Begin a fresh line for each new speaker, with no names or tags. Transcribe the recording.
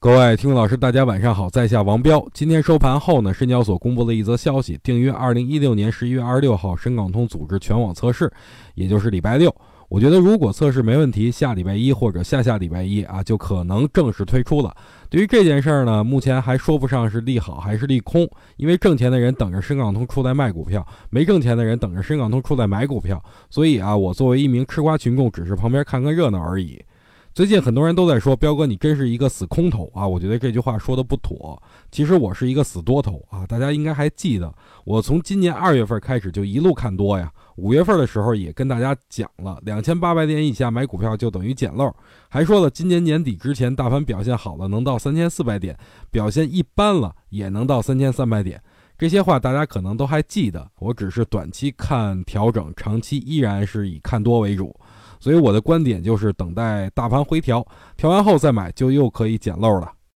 各位听众老师，大家晚上好，在下王彪。今天收盘后呢，深交所公布了一则消息，定于二零一六年十一月二十六号深港通组织全网测试，也就是礼拜六。我觉得如果测试没问题，下礼拜一或者下下礼拜一啊，就可能正式推出了。对于这件事儿呢，目前还说不上是利好还是利空，因为挣钱的人等着深港通出来卖股票，没挣钱的人等着深港通出来买股票。所以啊，我作为一名吃瓜群众，只是旁边看个热闹而已。最近很多人都在说，彪哥你真是一个死空头啊！我觉得这句话说的不妥。其实我是一个死多头啊！大家应该还记得，我从今年二月份开始就一路看多呀。五月份的时候也跟大家讲了，两千八百点以下买股票就等于捡漏，还说了今年年底之前大盘表现好了能到三千四百点，表现一般了也能到三千三百点。这些话大家可能都还记得。我只是短期看调整，长期依然是以看多为主。所以我的观点就是等待大盘回调，调完后再买，就又可以捡漏了。